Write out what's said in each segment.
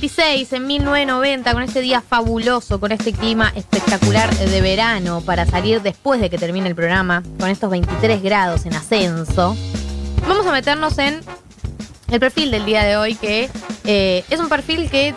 56, en 1990, con este día fabuloso, con este clima espectacular de verano para salir después de que termine el programa, con estos 23 grados en ascenso, vamos a meternos en el perfil del día de hoy, que eh, es un perfil que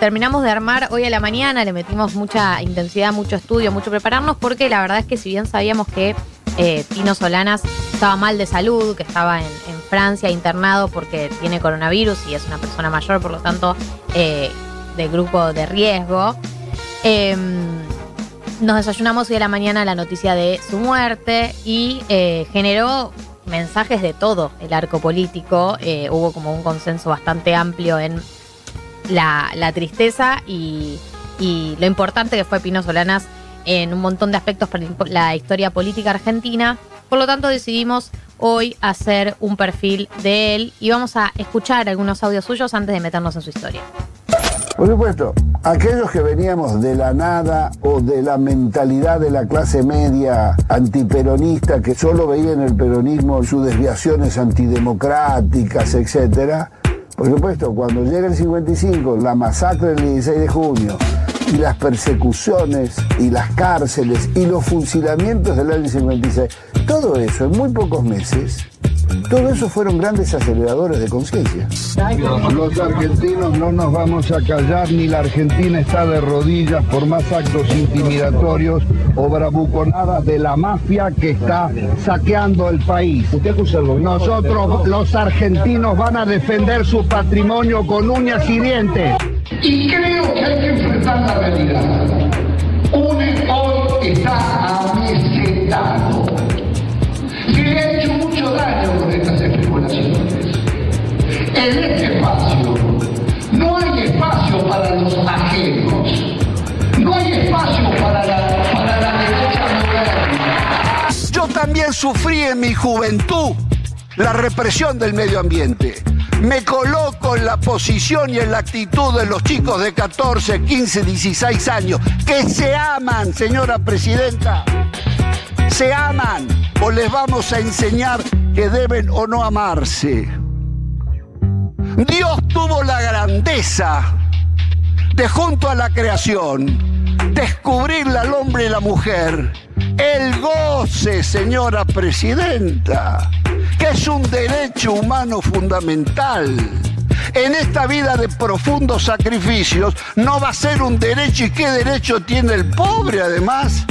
terminamos de armar hoy a la mañana, le metimos mucha intensidad, mucho estudio, mucho prepararnos, porque la verdad es que si bien sabíamos que eh, Pino Solanas estaba mal de salud, que estaba en, Francia internado porque tiene coronavirus y es una persona mayor, por lo tanto, eh, de grupo de riesgo. Eh, nos desayunamos hoy a la mañana la noticia de su muerte y eh, generó mensajes de todo el arco político. Eh, hubo como un consenso bastante amplio en la, la tristeza y, y lo importante que fue Pino Solanas en un montón de aspectos para la historia política argentina. Por lo tanto, decidimos hoy hacer un perfil de él y vamos a escuchar algunos audios suyos antes de meternos en su historia. Por supuesto, aquellos que veníamos de la nada o de la mentalidad de la clase media antiperonista que solo veía en el peronismo sus desviaciones antidemocráticas, etcétera, por supuesto, cuando llega el 55, la masacre del 16 de junio y las persecuciones y las cárceles y los fusilamientos del año 56, todo eso en muy pocos meses, todo eso fueron grandes aceleradores de conciencia. Los argentinos no nos vamos a callar, ni la Argentina está de rodillas por más actos intimidatorios o bravuconadas de la mafia que está saqueando el país. Nosotros, los argentinos, van a defender su patrimonio con uñas y dientes. Y creo que hay que enfrentar la realidad. UNE hoy está amesetado. Se le ha hecho mucho daño con estas especulaciones. En este espacio no hay espacio para los ajenos. No hay espacio para la, para la derecha moderna. Yo también sufrí en mi juventud la represión del medio ambiente. Me coloco en la posición y en la actitud de los chicos de 14, 15, 16 años que se aman, señora presidenta. Se aman o les vamos a enseñar que deben o no amarse. Dios tuvo la grandeza de junto a la creación descubrirle al hombre y la mujer el goce, señora presidenta, es un derecho humano fundamental. En esta vida de profundos sacrificios no va a ser un derecho y qué derecho tiene el pobre además.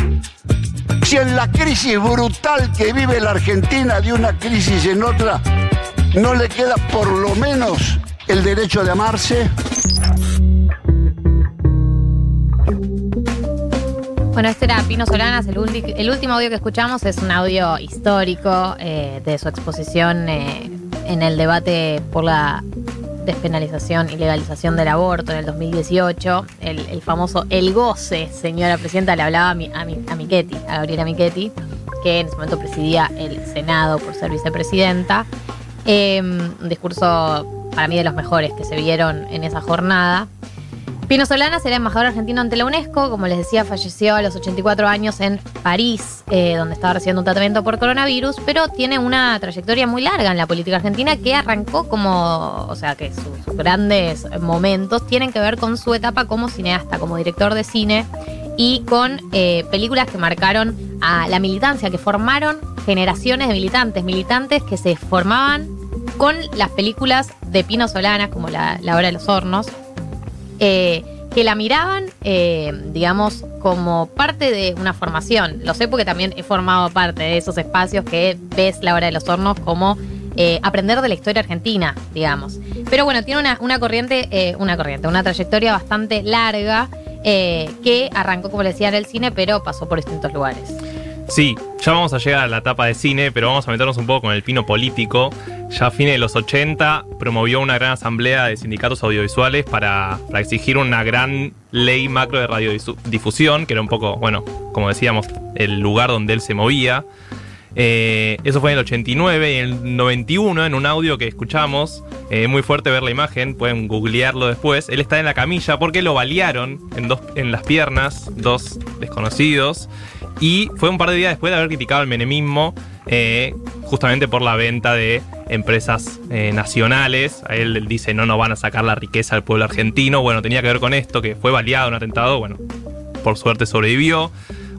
Si en la crisis brutal que vive la Argentina de una crisis en otra no le queda por lo menos el derecho de amarse. Bueno, este era Pino Solanas, el, el último audio que escuchamos es un audio histórico eh, de su exposición eh, en el debate por la despenalización y legalización del aborto en el 2018, el, el famoso El Goce, señora presidenta, le hablaba a, mi, a, mi- a Michetti, a Gabriela Michetti, que en ese momento presidía el Senado por ser vicepresidenta. Eh, un discurso para mí de los mejores que se vieron en esa jornada. Pino Solanas era embajador argentino ante la UNESCO, como les decía, falleció a los 84 años en París, eh, donde estaba recibiendo un tratamiento por coronavirus, pero tiene una trayectoria muy larga en la política argentina que arrancó como, o sea, que sus, grandes momentos tienen que ver con su etapa como cineasta, como director de cine y con eh, películas que marcaron a la militancia, que formaron generaciones de militantes, militantes que se formaban con las películas de Pino Solanas, como la Hora de los Hornos, eh, que la miraban, eh, digamos, como parte de una formación. Lo sé porque también he formado parte de esos espacios que ves la hora de los hornos como eh, aprender de la historia argentina, digamos. Pero bueno, tiene una, corriente, una corriente, una trayectoria bastante larga que arrancó, como les decía, en el cine, pero pasó por distintos lugares. Sí, ya vamos a llegar a la etapa de cine, pero vamos a meternos un poco con el pino político. Ya a fines de los 80 promovió una gran asamblea de sindicatos audiovisuales para, exigir una gran ley macro de radiodifusión, que era un poco, bueno, como decíamos, el lugar donde él se movía. Eh, eso fue en el 89 y en el 91, en un audio que escuchamos, eh, muy fuerte ver la imagen, pueden googlearlo después. Él está en la camilla porque lo balearon en, dos, en las piernas, dos desconocidos. Y fue un par de días después de haber criticado el menemismo eh, justamente por la venta de empresas eh, nacionales. Él, dice, no nos van a sacar la riqueza al pueblo argentino. Bueno, tenía que ver con esto, que fue baleado un atentado, bueno, por suerte sobrevivió.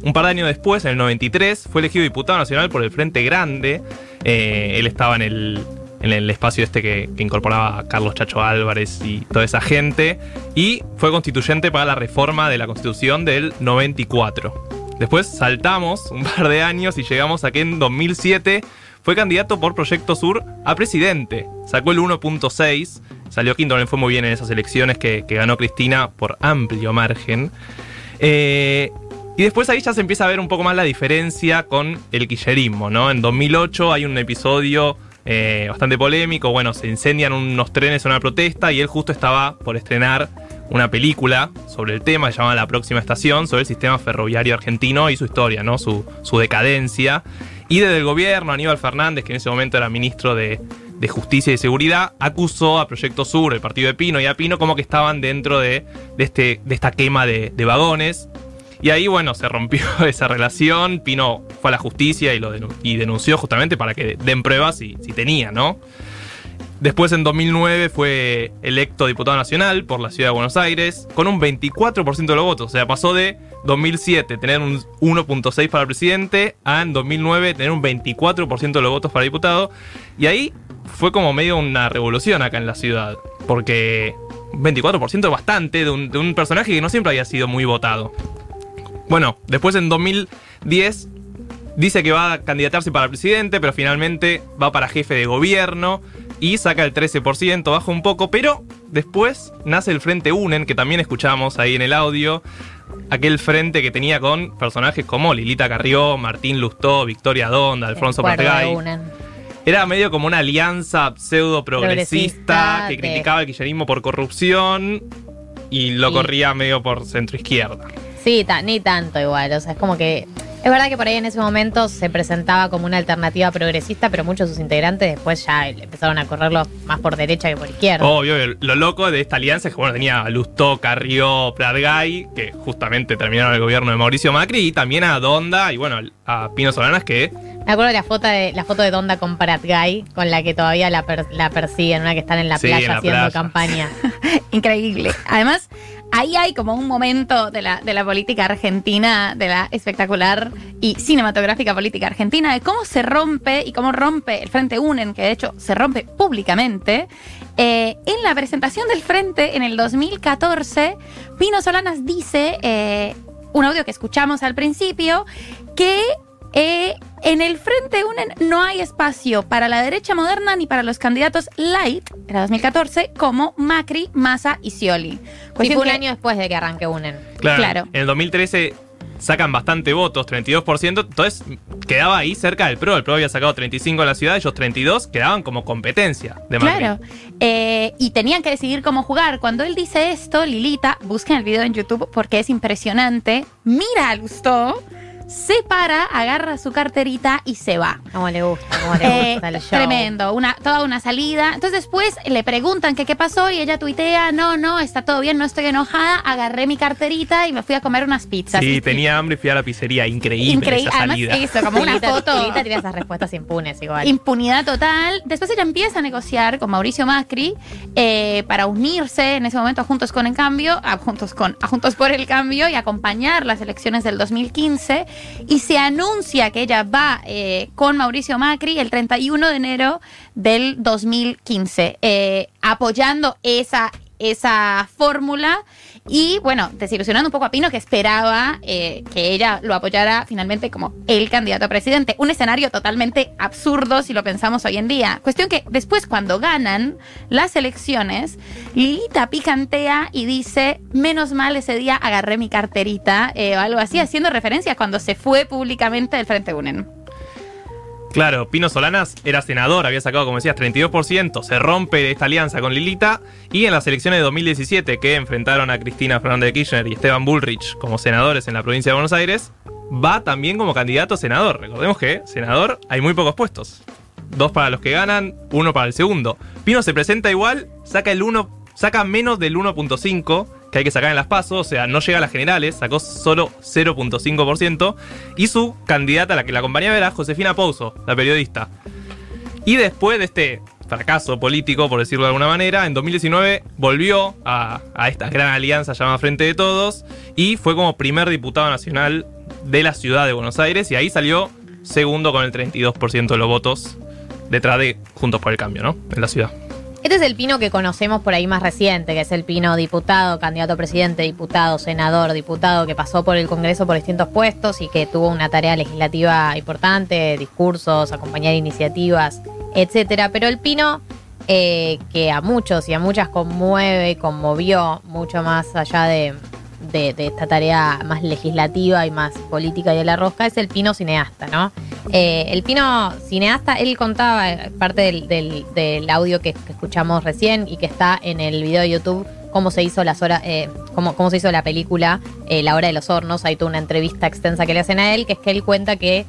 Un par de años después, en el 93, fue elegido diputado nacional por el Frente Grande. Eh, él estaba en el, en el espacio este que, que incorporaba a Carlos Chacho Álvarez y toda esa gente. Y fue constituyente para la reforma de la Constitución del 94. Después saltamos un par de años y llegamos a que en 2007 fue candidato por Proyecto Sur a presidente. Sacó el 1.6, salió quinto, no le fue muy bien en esas elecciones que, que ganó Cristina por amplio margen. Eh, y después ahí ya se empieza a ver un poco más la diferencia con el quillerismo, ¿no? En 2008 hay un episodio eh, bastante polémico, bueno, se incendian unos trenes en una protesta y él justo estaba por estrenar una película sobre el tema, se llama La próxima estación, sobre el sistema ferroviario argentino y su historia, ¿no? Su, su decadencia. Y desde el gobierno, Aníbal Fernández, que en ese momento era ministro de, de Justicia y Seguridad, acusó a Proyecto Sur, el partido de Pino y a Pino, como que estaban dentro de, de este, de esta quema de, de vagones. Y ahí, bueno, se rompió esa relación. Pino fue a la justicia y lo denu- y denunció justamente para que den pruebas si, si tenía, ¿no? Después, en 2009, fue electo diputado nacional por la ciudad de Buenos Aires con un 24% de los votos. O sea, pasó de 2007 tener un 1.6 para presidente a en 2009 tener un 24% de los votos para diputado. Y ahí fue como medio una revolución acá en la ciudad. Porque un 24% es bastante de un, de un personaje que no siempre había sido muy votado. Bueno, después en 2010 dice que va a candidatarse para presidente, pero finalmente va para jefe de gobierno y saca el 13%, baja un poco, pero después nace el Frente UNEN, que también escuchamos ahí en el audio, aquel frente que tenía con personajes como Lilita Carrió, Martín Lustó, Victoria Donda, Alfonso una. Era medio como una alianza pseudo progresista Progresista que de- criticaba el kirchnerismo por corrupción y lo Y- corría medio por centro izquierda. Sí, ta- ni tanto igual. O sea, es como que. Es verdad que por ahí en ese momento se presentaba como una alternativa progresista, pero muchos de sus integrantes después ya empezaron a correrlo más por derecha que por izquierda. Obvio, lo loco de esta alianza es que bueno, tenía a Lustó, Carrió, Pratgay, que justamente terminaron el gobierno de Mauricio Macri, y también a Donda y bueno, a Pino Solanas, que Me acuerdo de la foto de la foto de Donda con Prat Guy, con la que todavía la, per- la persiguen, una que están en la Sí, playa en la haciendo playa. campaña. Increíble. Además, ahí hay como un momento de la, de la política argentina, de la espectacular y cinematográfica política argentina, de cómo se rompe y cómo rompe el Frente UNEN, que de hecho se rompe públicamente. Eh, en la presentación del Frente en el 2014, Pino Solanas dice, eh, un audio que escuchamos al principio, que eh, en el Frente UNEN no hay espacio para la derecha moderna ni para los candidatos light, era 2014, como Macri, Massa y Scioli. Sí, Cuestión fue un que- año después de que arranque UNEN. claro, Claro. en el 2013 sacan bastante votos, 32%, entonces quedaba ahí cerca del PRO, el PRO había sacado 35 en la ciudad, ellos 32, quedaban como competencia de Macri. Claro. Eh, y tenían que decidir cómo jugar. Cuando él dice esto, Lilita, busquen el video en YouTube porque es impresionante. Mira a Lustó, se para, agarra su carterita y se va. Cómo le gusta, cómo le Eh, gusta el show. tremendo, una, toda una salida. Entonces después le preguntan que qué pasó y ella tuitea, no, no, está todo bien, no estoy enojada, agarré mi carterita y me fui a comer unas pizzas. Sí, Y- tenía hambre y fui a la pizzería, increíble Increíble. esa Además, salida. eso, como una foto. Tiene esas respuestas impunes igual. Impunidad total. Después ella empieza a negociar con Mauricio Macri eh, para unirse en ese momento a Juntos con el Cambio, a Juntos con a Juntos por el Cambio y acompañar las elecciones del 2015. Y se anuncia que ella va eh, con Mauricio Macri el 31 de enero del 2015, eh, apoyando esa esa fórmula y bueno, desilusionando un poco a Pino que esperaba eh, que ella lo apoyara finalmente como el candidato a presidente. Un escenario totalmente absurdo si lo pensamos hoy en día. Cuestión que después cuando ganan las elecciones, Lilita picantea y dice, menos mal ese día agarré mi carterita eh, o algo así, haciendo referencia a cuando se fue públicamente del Frente UNEN. Claro, Pino Solanas era senador, había sacado, como decías, 32%, se rompe esta alianza con Lilita y en las elecciones de 2017 que enfrentaron a Cristina Fernández de Kirchner y Esteban Bullrich como senadores en la provincia de Buenos Aires, va también como candidato a senador. Recordemos que senador hay muy pocos puestos. Dos para los que ganan, uno para el segundo. Pino se presenta igual, saca el 1, saca menos del 1.5, que hay que sacar en las pasos, o sea, no llega a las generales, sacó solo 0.5%, y su candidata, la que la acompañaba, era Josefina Pouso, la periodista. Y después de este fracaso político, por decirlo de alguna manera, en 2019 volvió a, a esta gran alianza llamada Frente de Todos y fue como primer diputado nacional de la ciudad de Buenos Aires y ahí salió segundo con el 32% de los votos detrás de Juntos por el Cambio, ¿no? En la ciudad. Este es el Pino que conocemos por ahí más reciente, que es el Pino diputado, candidato a presidente, diputado, senador, diputado, que pasó por el Congreso por distintos puestos y que tuvo una tarea legislativa importante, discursos, acompañar iniciativas, etcétera. Pero el Pino eh, que a muchos y a muchas conmueve, conmovió mucho más allá de, de- de esta tarea más legislativa y más política y de la rosca, es el Pino cineasta, ¿no? Eh, el Pino cineasta, él contaba, parte del, del- del audio que, que escuchamos recién y que está en el video de YouTube, cómo se hizo las horas, eh, cómo, cómo se hizo la película eh, La hora de los hornos. Hay toda una entrevista extensa que le hacen a él, que es que él cuenta que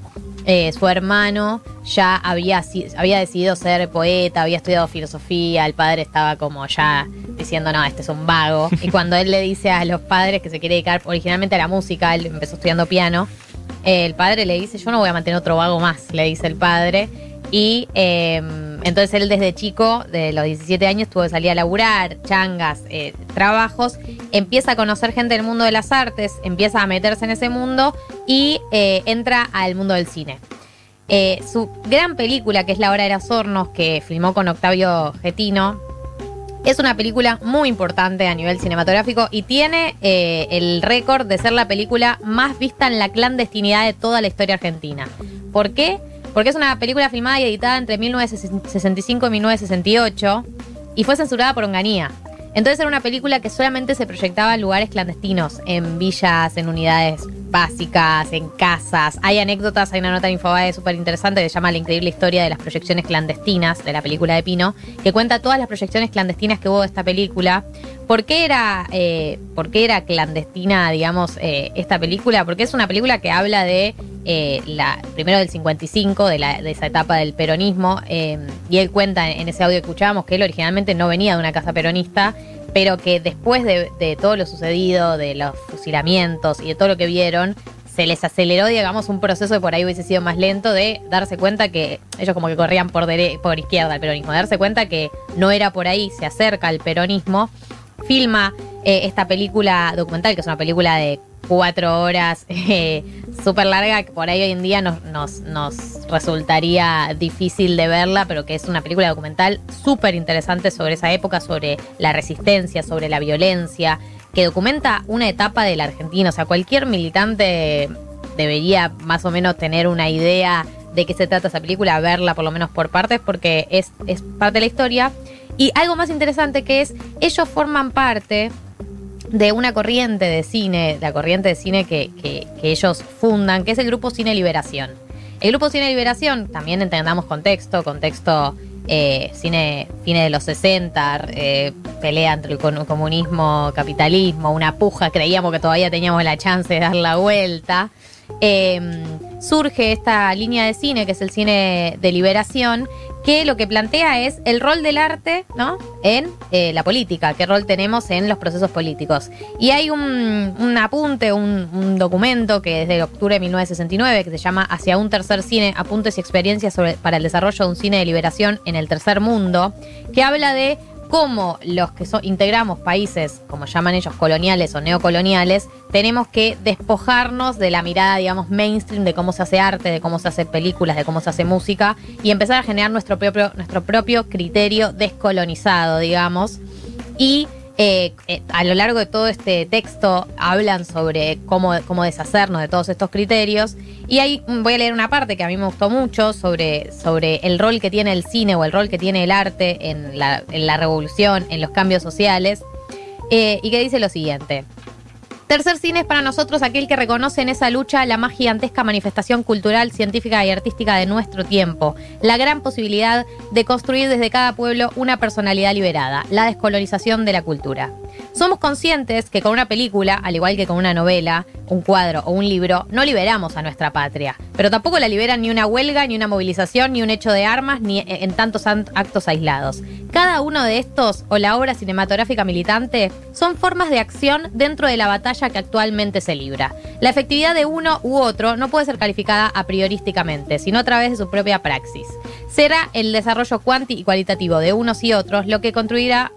eh, su hermano ya había, había decidido ser poeta, había estudiado filosofía, el padre estaba como ya diciendo, no, este es un vago. Y cuando él le dice a los padres que se quiere dedicar originalmente a la música, él empezó estudiando piano, el padre le dice, yo no voy a mantener otro vago más, le dice el padre. Y eh, entonces él desde chico, de los 17 años, tuvo que salir a laburar, changas, eh, trabajos, empieza a conocer gente del mundo de las artes, empieza a meterse en ese mundo y eh, entra al mundo del cine. Eh, su gran película, que es La Hora de los Hornos, que filmó con Octavio Getino, es una película muy importante a nivel cinematográfico y tiene eh, el récord de ser la película más vista en la clandestinidad de toda la historia argentina. ¿Por qué? Porque es una película filmada y editada entre 1965 y 1968 y fue censurada por Onganía. Entonces era una película que solamente se proyectaba en lugares clandestinos, en villas, en unidades básicas, en casas. Hay anécdotas, hay una nota en Infobae súper interesante que se llama La increíble historia de las proyecciones clandestinas de la película de Pino, que cuenta todas las proyecciones clandestinas que hubo de esta película. ¿Por qué era, eh, por qué era clandestina, digamos, eh, esta película? Porque es una película que habla de eh, la, primero del 55, de, la, de esa etapa del peronismo, eh, y él cuenta en ese audio que escuchábamos que él originalmente no venía de una casa peronista, pero que después de, todo lo sucedido, de los fusilamientos y de todo lo que vieron, se les aceleró, digamos, un proceso que por ahí hubiese sido más lento de darse cuenta que ellos como que corrían por, dere- por izquierda al peronismo, de darse cuenta que no era por ahí, se acerca al peronismo, filma eh, esta película documental, que es una película de cuatro horas, eh, súper larga, que por ahí hoy en día nos, nos, nos resultaría difícil de verla, pero que es una película documental súper interesante sobre esa época, sobre la resistencia, sobre la violencia, que documenta una etapa de la Argentina. O sea, cualquier militante debería más o menos tener una idea de qué se trata esa película, verla por lo menos por partes, porque es, es parte de la historia. Y algo más interesante que es, ellos forman parte de una corriente de cine, la corriente de cine que, que- ellos fundan, que es el grupo Cine Liberación. El grupo Cine Liberación, también entendamos contexto, contexto eh, cine, cine de los 60, eh, pelea entre el comunismo, capitalismo, una puja, creíamos que todavía teníamos la chance de dar la vuelta. Eh, surge esta línea de cine, que es el cine de liberación, que lo que plantea es el rol del arte ¿no? en eh, la política, qué rol tenemos en los procesos políticos. Y hay un, un apunte, un, un documento que es de octubre de 1969, que se llama Hacia un tercer cine, apuntes y experiencias sobre- para el desarrollo de un cine de liberación en el tercer mundo, que habla de cómo los que so- integramos países, como llaman ellos, coloniales o neocoloniales, tenemos que despojarnos de la mirada, digamos, mainstream de cómo se hace arte, de cómo se hace películas, de cómo se hace música, y empezar a generar nuestro propio, nuestro propio criterio descolonizado, digamos. Y eh, eh, a lo largo de todo este texto hablan sobre cómo, cómo deshacernos de todos estos criterios. Y ahí mm, voy a leer una parte que a mí me gustó mucho sobre, sobre el rol que tiene el cine o el rol que tiene el arte en la, en la revolución, en los cambios sociales, eh, y que dice lo siguiente. Tercer cine es para nosotros aquel que reconoce en esa lucha la más gigantesca manifestación cultural, científica y artística de nuestro tiempo, la gran posibilidad de construir desde cada pueblo una personalidad liberada, la descolonización de la cultura. Somos conscientes que con una película, al igual que con una novela, un cuadro o un libro, no liberamos a nuestra patria, pero tampoco la liberan ni una huelga, ni una movilización, ni un hecho de armas, ni en tantos actos aislados. Cada uno de estos, o la obra cinematográfica militante, son formas de acción dentro de la batalla que actualmente se libra. La efectividad de uno u otro no puede ser calificada a priorísticamente, sino a través de su propia praxis. Será el desarrollo cuanti y cualitativo de unos y otros lo que contribuirá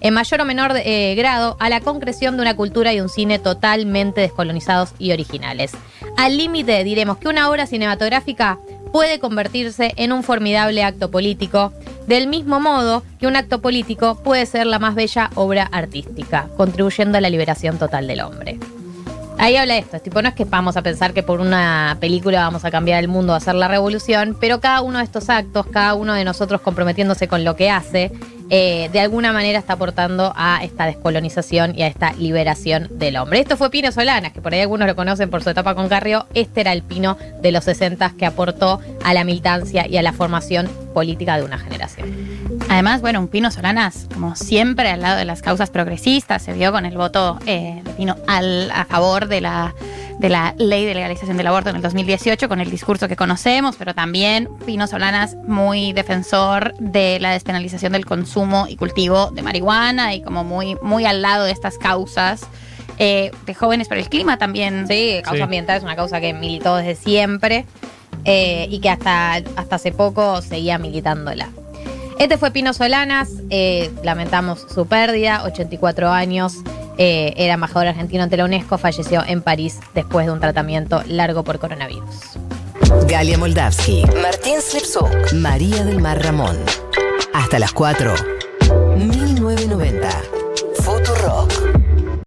en mayor o menor eh, grado a la concreción de una cultura y un cine totalmente descolonizados y originales. Al límite diremos que una obra cinematográfica puede convertirse en un formidable acto político, del mismo modo que un acto político puede ser la más bella obra artística, contribuyendo a la liberación total del hombre. Ahí habla esto, es tipo, no es que vamos a pensar que por una película vamos a cambiar el mundo, a hacer la revolución, pero cada uno de estos actos, cada uno de nosotros comprometiéndose con lo que hace, eh, de alguna manera está aportando a esta descolonización y a esta liberación del hombre. Esto fue Pino Solanas, que por ahí algunos lo conocen por su etapa con Carrió. Este era el Pino de los 60 que aportó a la militancia y a la formación política de una generación. Además, bueno, un Pino Solanas, como siempre, al lado de las causas progresistas, se vio con el voto eh, de Pino al, a favor de la de la ley de legalización del aborto en el 2018 con el discurso que conocemos, pero también Pino Solanas muy defensor de la despenalización del consumo y cultivo de marihuana y como muy, muy al lado de estas causas. Eh, de jóvenes por el clima también. Sí, causa ambiental es una causa que militó desde siempre eh, y que hasta, hasta hace poco seguía militándola. Este fue Pino Solanas, eh, lamentamos su pérdida, 84 años, eh, era embajador argentino ante la UNESCO, falleció en París después de un tratamiento largo por coronavirus. Galia Moldavsky, Martín Slipsuk, María del Mar Ramón. Hasta las 4, 1990.